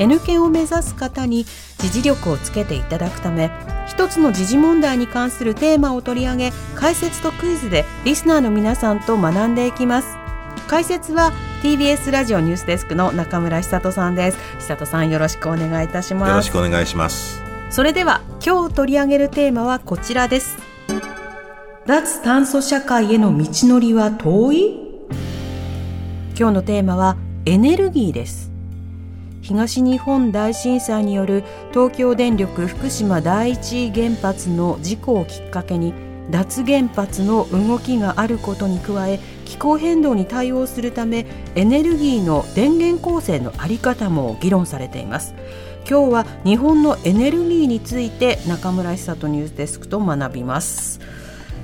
N 検を目指す方に時事力をつけていただくため一つの時事問題に関するテーマを取り上げ解説とクイズでリスナーの皆さんと学んでいきます。解説は TBS ラジオニュースデスクの中村久人さんです。久人さんよろしくお願いいたします。よろしくお願いします。それでは今日取り上げるテーマはこちらです。脱炭素社会への道のりは遠い？今日のテーマはエネルギーです東日本大震災による東京電力福島第一原発の事故をきっかけに脱原発の動きがあることに加え気候変動に対応するためエネルギーの電源構成の在り方も議論されています。今日は日本のエネルギーについて中村久人ニュースデスクと学びます。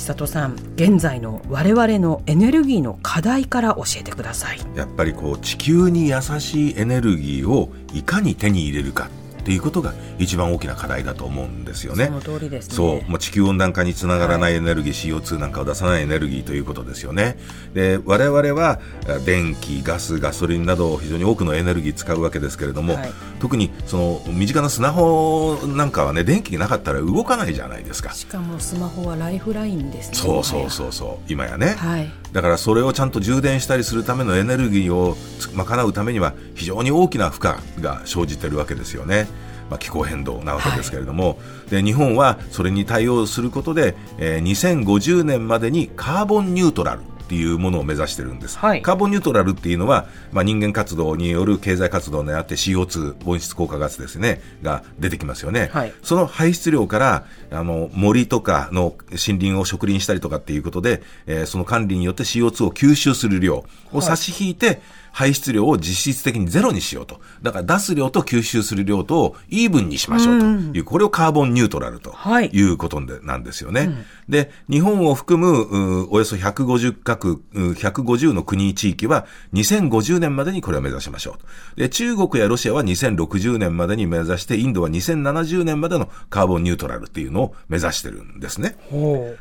千里さん現在の我々のエネルギーの課題から教えてください。やっぱりこう地球に優しいエネルギーをいかに手に入れるか。っていうことが一番大きな課題だと思うんですよね。その通りですね。そう、もう地球温暖化につながらないエネルギー、はい、CO2 なんかを出さないエネルギーということですよね。で、我々は電気、ガス、ガソリンなど非常に多くのエネルギー使うわけですけれども、はい、特にその身近なスマホなんかはね、電気がなかったら動かないじゃないですか。しかもスマホはライフラインですね。そうそうそうそう、今やね。はい。だからそれをちゃんと充電したりするためのエネルギーを賄うためには非常に大きな負荷が生じているわけですよね。まあ、気候変動なわけですけれども、はい、で日本はそれに対応することで、えー、2050年までにカーボンニュートラルっていうものを目指してるんです、はい、カーボンニュートラルっていうのは、まあ、人間活動による経済活動にあって CO2 温室効果ガスですねが出てきますよね、はい、その排出量からあの森とかの森林を植林したりとかっていうことで、えー、その管理によって CO2 を吸収する量を差し引いて、はい排出量を実質的にゼロにしようと。だから出す量と吸収する量とイーブンにしましょうという、これをカーボンニュートラルということで、なんですよね。うん、で、日本を含むおよそ150各、150の国地域は2050年までにこれを目指しましょうで、中国やロシアは2060年までに目指して、インドは2070年までのカーボンニュートラルっていうのを目指してるんですね。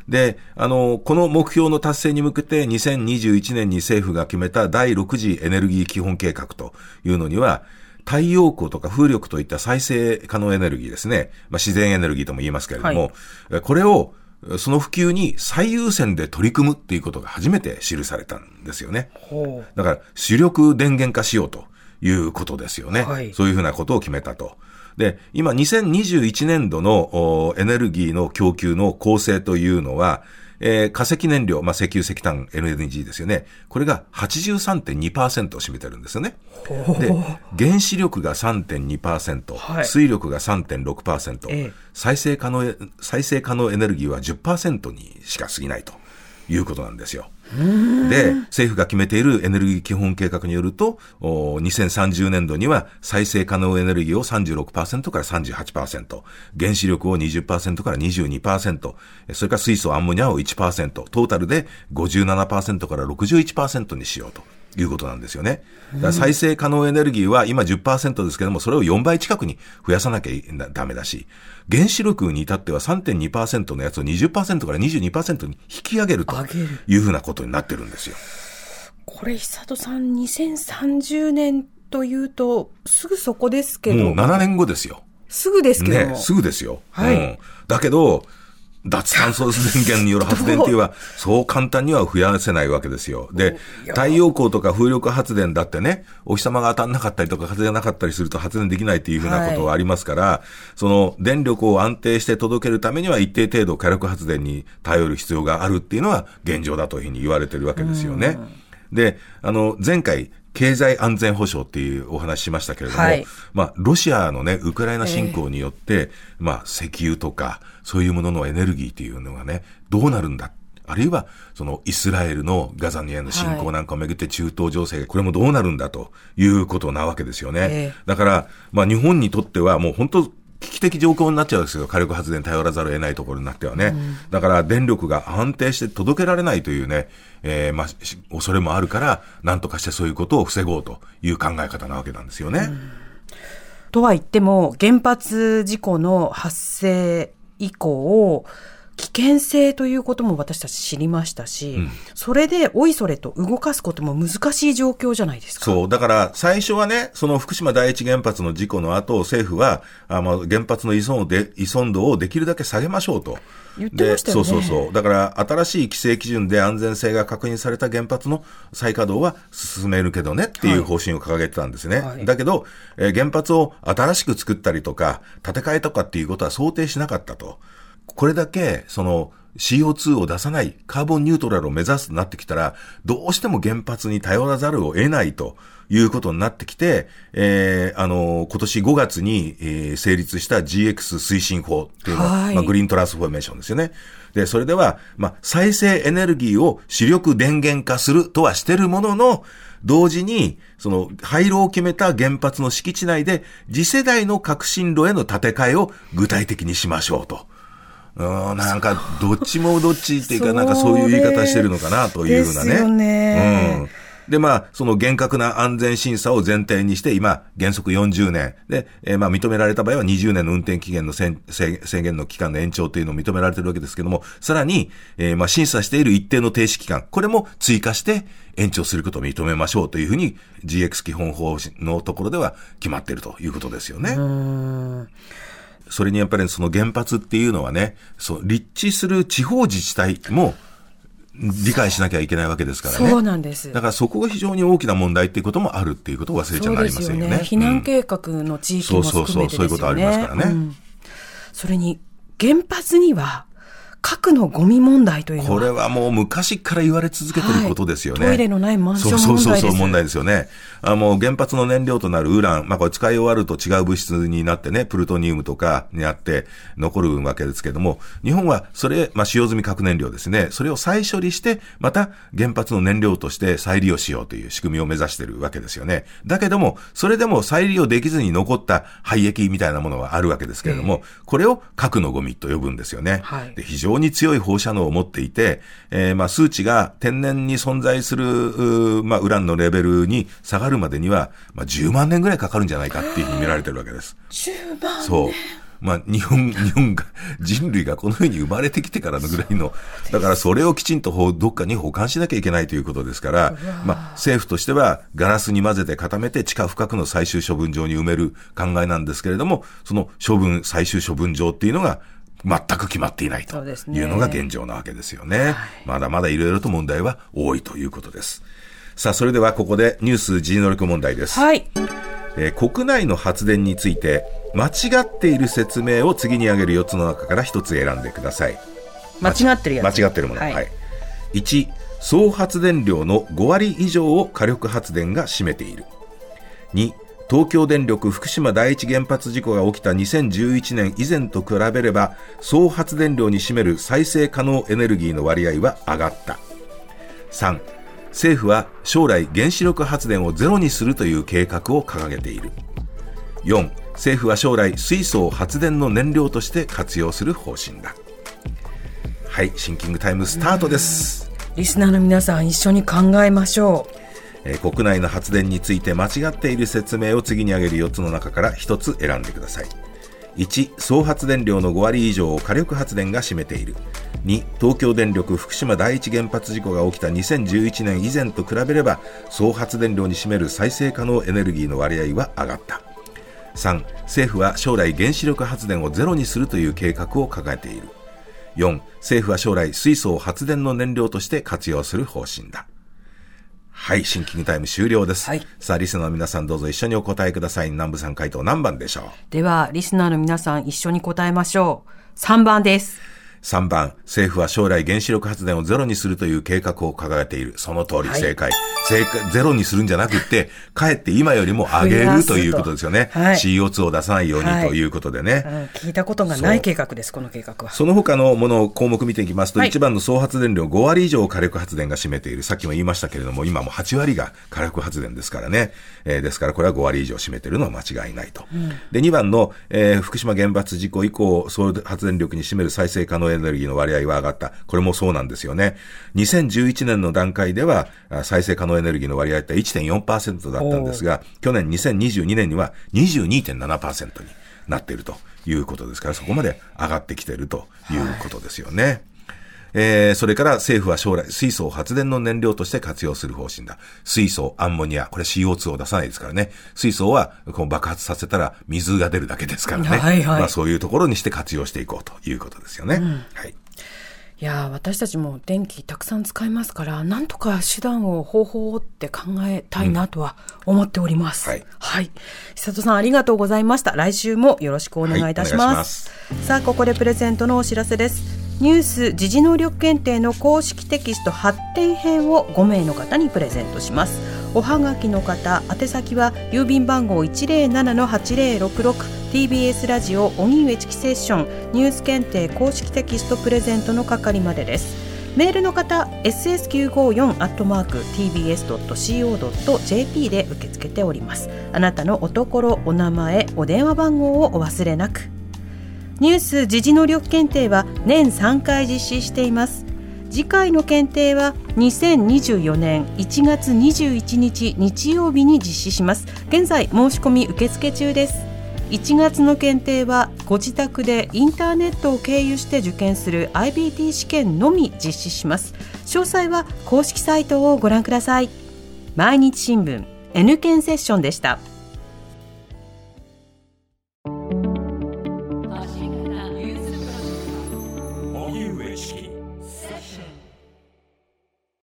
で、あの、この目標の達成に向けて2021年に政府が決めた第6次エネルギー基本計画というのには、太陽光とか風力といった再生可能エネルギーですね。まあ、自然エネルギーとも言いますけれども、はい、これをその普及に最優先で取り組むっていうことが初めて記されたんですよね。だから主力電源化しようということですよね。はい、そういうふうなことを決めたと。で、今2021年度のエネルギーの供給の構成というのは、えー、化石燃料、まあ、石油、石炭、LNG ですよね。これが83.2%を占めてるんですよね。で、原子力が3.2%、はい、水力が3.6%、ええ、再生可能、再生可能エネルギーは10%にしか過ぎないということなんですよ。で、政府が決めているエネルギー基本計画によると、2030年度には再生可能エネルギーを36%から38%、原子力を20%から22%、それから水素、アンモニアを1%、トータルで57%から61%にしようと。いうことなんですよね。再生可能エネルギーは今10%ですけども、それを4倍近くに増やさなきゃダメだし、原子力に至っては3.2%のやつを20%から22%に引き上げるというふうなことになってるんですよ。これ、久戸さん、2030年というと、すぐそこですけど。もう7年後ですよ。すぐですけどね、すぐですよ。はい。うん、だけど、脱炭素電源による発電っていうのは、そう簡単には増やせないわけですよ。で、太陽光とか風力発電だってね、お日様が当たんなかったりとか風がなかったりすると発電できないっていうふうなことがありますから、はい、その電力を安定して届けるためには一定程度火力発電に頼る必要があるっていうのは現状だというふうに言われてるわけですよね。で、あの、前回、経済安全保障っていうお話しましたけれども、はい、まあ、ロシアのね、ウクライナ侵攻によって、えー、まあ、石油とか、そういうもののエネルギーっていうのがね、どうなるんだ。あるいはそのイスラエルのガザにへの侵攻なんかをめぐって中東情勢、これもどうなるんだということなわけですよね。ええだから、まあ日本にとってはもう本当危機的状況になっちゃうんですよ。火力発電頼らざるを得ないところになってはね。だから電力が安定して届けられないというね、えーまあ、し恐れもあるから、なんとかしてそういうことを防ごうという考え方なわけなんですよね。とは言っても、原発事故の発生以降、危険性ということも私たち知りましたし、それでおいそれと動かすことも難しい状況じゃないですか。そう。だから、最初はね、その福島第一原発の事故の後、政府は、あまあ、原発の依存をで依存度をできるだけ下げましょうと。言ってましたよねでそうそうそう。だから、新しい規制基準で安全性が確認された原発の再稼働は進めるけどねっていう方針を掲げてたんですね。はいだけど、えー原発を新しく作ったりとか、建て替えとかっていうことは想定しなかったと。これだけ、その、CO2 を出さないカーボンニュートラルを目指すとなってきたら、どうしても原発に頼らざるを得ないということになってきて、えーあの今年5月に、えー成立した GX 推進法っていうのは、はいまあ、グリーントランスフォーメーションですよね。で、それでは、まあ、再生エネルギーを主力電源化するとはしてるものの、同時に、その、廃炉を決めた原発の敷地内で、次世代の革新炉への建て替えを具体的にしましょうと。うーん、なんか、どっちもどっちっていうか、なんかそういう言い方してるのかなというふうなね。ですよねうん。で、まあ、その厳格な安全審査を前提にして、今、原則40年。で、えーまあ、認められた場合は20年の運転期限のせん制制限の期間の延長っていうのを認められてるわけですけども、さらに、えーまあ、審査している一定の停止期間、これも追加して延長することを認めましょうというふうに、GX 基本法のところでは決まっているということですよね。それにやっぱりその原発っていうのはね、そう、立地する地方自治体も理解しなきゃいけないわけですからね。そうなんですだからそこが非常に大きな問題っていうこともあるっていうことを忘れちゃなりませんよね。避難計画の地域も含めてですよね。そうそうそうそういうことありますからねうんそれに、原発には、核のゴミ問題というのは、これはもう昔から言われ続けてることですよね。はいトイレのないマンション問題ですそうそうそう問題ですよね。あもう原発の燃料となるウラン、まあこれ使い終わると違う物質になってね、プルトニウムとかにあって残るわけですけども、日本はそれ、まあ使用済み核燃料ですね、それを再処理して、また原発の燃料として再利用しようという仕組みを目指しているわけですよね。だけども、それでも再利用できずに残った廃液みたいなものはあるわけですけれども、これを核のゴミと呼ぶんですよね。はいで非常に強い放射能を持っていて、えーまあ数値が天然に存在する、まあウランのレベルに下がるまでには、まあ10万年ぐらいかかるんじゃないかっていうふうに見られてるわけです。10万そう。まあ、日本、日本が、人類がこの世に生まれてきてからのぐらいの、だからそれをきちんとどっかに保管しなきゃいけないということですから、まあ、政府としてはガラスに混ぜて固めて地下深くの最終処分場に埋める考えなんですけれども、その処分、最終処分場っていうのが、全く決まっていないというのが現状なわけですよね。まだまだいろいろと問題は多いということです。さあ、それではここでニュース G 能力問題です。はい。えー国内の発電について間違っている説明を次に挙げる4つの中から1つ選んでください間違ってるやつ。間違ってるもの、ははいい1総発電量の5割以上を火力発電が占めている2東京電力福島第一原発事故が起きた2011年以前と比べれば総発電量に占める再生可能エネルギーの割合は上がった。3政府は将来原子力発電をゼロにするという計画を掲げている。4政府は将来水素を発電の燃料として活用する方針だ。はいシンキングタイムスタートです、リスナーの皆さん一緒に考えましょう。えー国内の発電について間違っている説明を次に挙げる4つの中から1つ選んでください。1総発電量の5割以上を火力発電が占めている。2東京電力福島第一原発事故が起きた2011年以前と比べれば総発電量に占める再生可能エネルギーの割合は上がった。3政府は将来原子力発電をゼロにするという計画を掲げている。4政府は将来水素を発電の燃料として活用する方針だ。はい、シンキングタイム終了です。はいさあ、リスナーの皆さんどうぞ一緒にお答えください。南部さん回答何番でしょう？う。では、リスナーの皆さん一緒に答えましょう。3番です。3番、政府は将来原子力発電をゼロにするという計画を掲げている。その通り、はい正解。ゼロにするんじゃなくて、かえって今よりも上げるということですよね。はい CO2 を出さないようにはいということでね。うん聞いたことがない計画です、この計画は。その他のものを項目見ていきますと、はい一番の総発電量5割以上を火力発電が占めている。さっきも言いましたけれども、今も8割が火力発電ですからね。えーですからこれは5割以上占めているのは間違いないと。で、2番の、えー福島原発事故以降、総発電力に占める再生可能エネルギーの割合は上がった。これもそうなんですよね。2011年の段階では、あ再生可能エネルギーの割合って1.4%だったんですが、去年2022年には22.7%になっているということですから、そこまで上がってきているということですよね。えーそれから政府は将来、水素を発電の燃料として活用する方針だ。水素、アンモニア、これ CO2 を出さないですからね。水素はこう爆発させたら水が出るだけですからね。はいはいまあそういうところにして活用していこうということですよね。はい。いやー私たちも電気たくさん使いますから、なんとか手段を、方法をって考えたいなとは思っております。はいはい。久里さんありがとうございました。来週もよろしくお願いいたしはいお願ま。いしますさあ、ここでプレゼントのお知らせです。ニュース時事能力検定の公式テキスト発展編を5名の方にプレゼントします。おはがきの方、宛先は郵便番号107-8066 TBS ラジオ荻上チキセッションニュース検定公式テキストプレゼントの係までです。メールの方 ss954-tbs.co.jp で受け付けております。あなたのおところお名前お電話番号をお忘れなく。ニュース時事能力検定は年3回実施しています。次回の検定は2024年1月21日日曜日に実施します。現在申し込み受付中です。1月の検定はご自宅でインターネットを経由して受験する IBT 試験のみ実施します。詳細は公式サイトをご覧ください。毎日新聞 N 検セッションでした。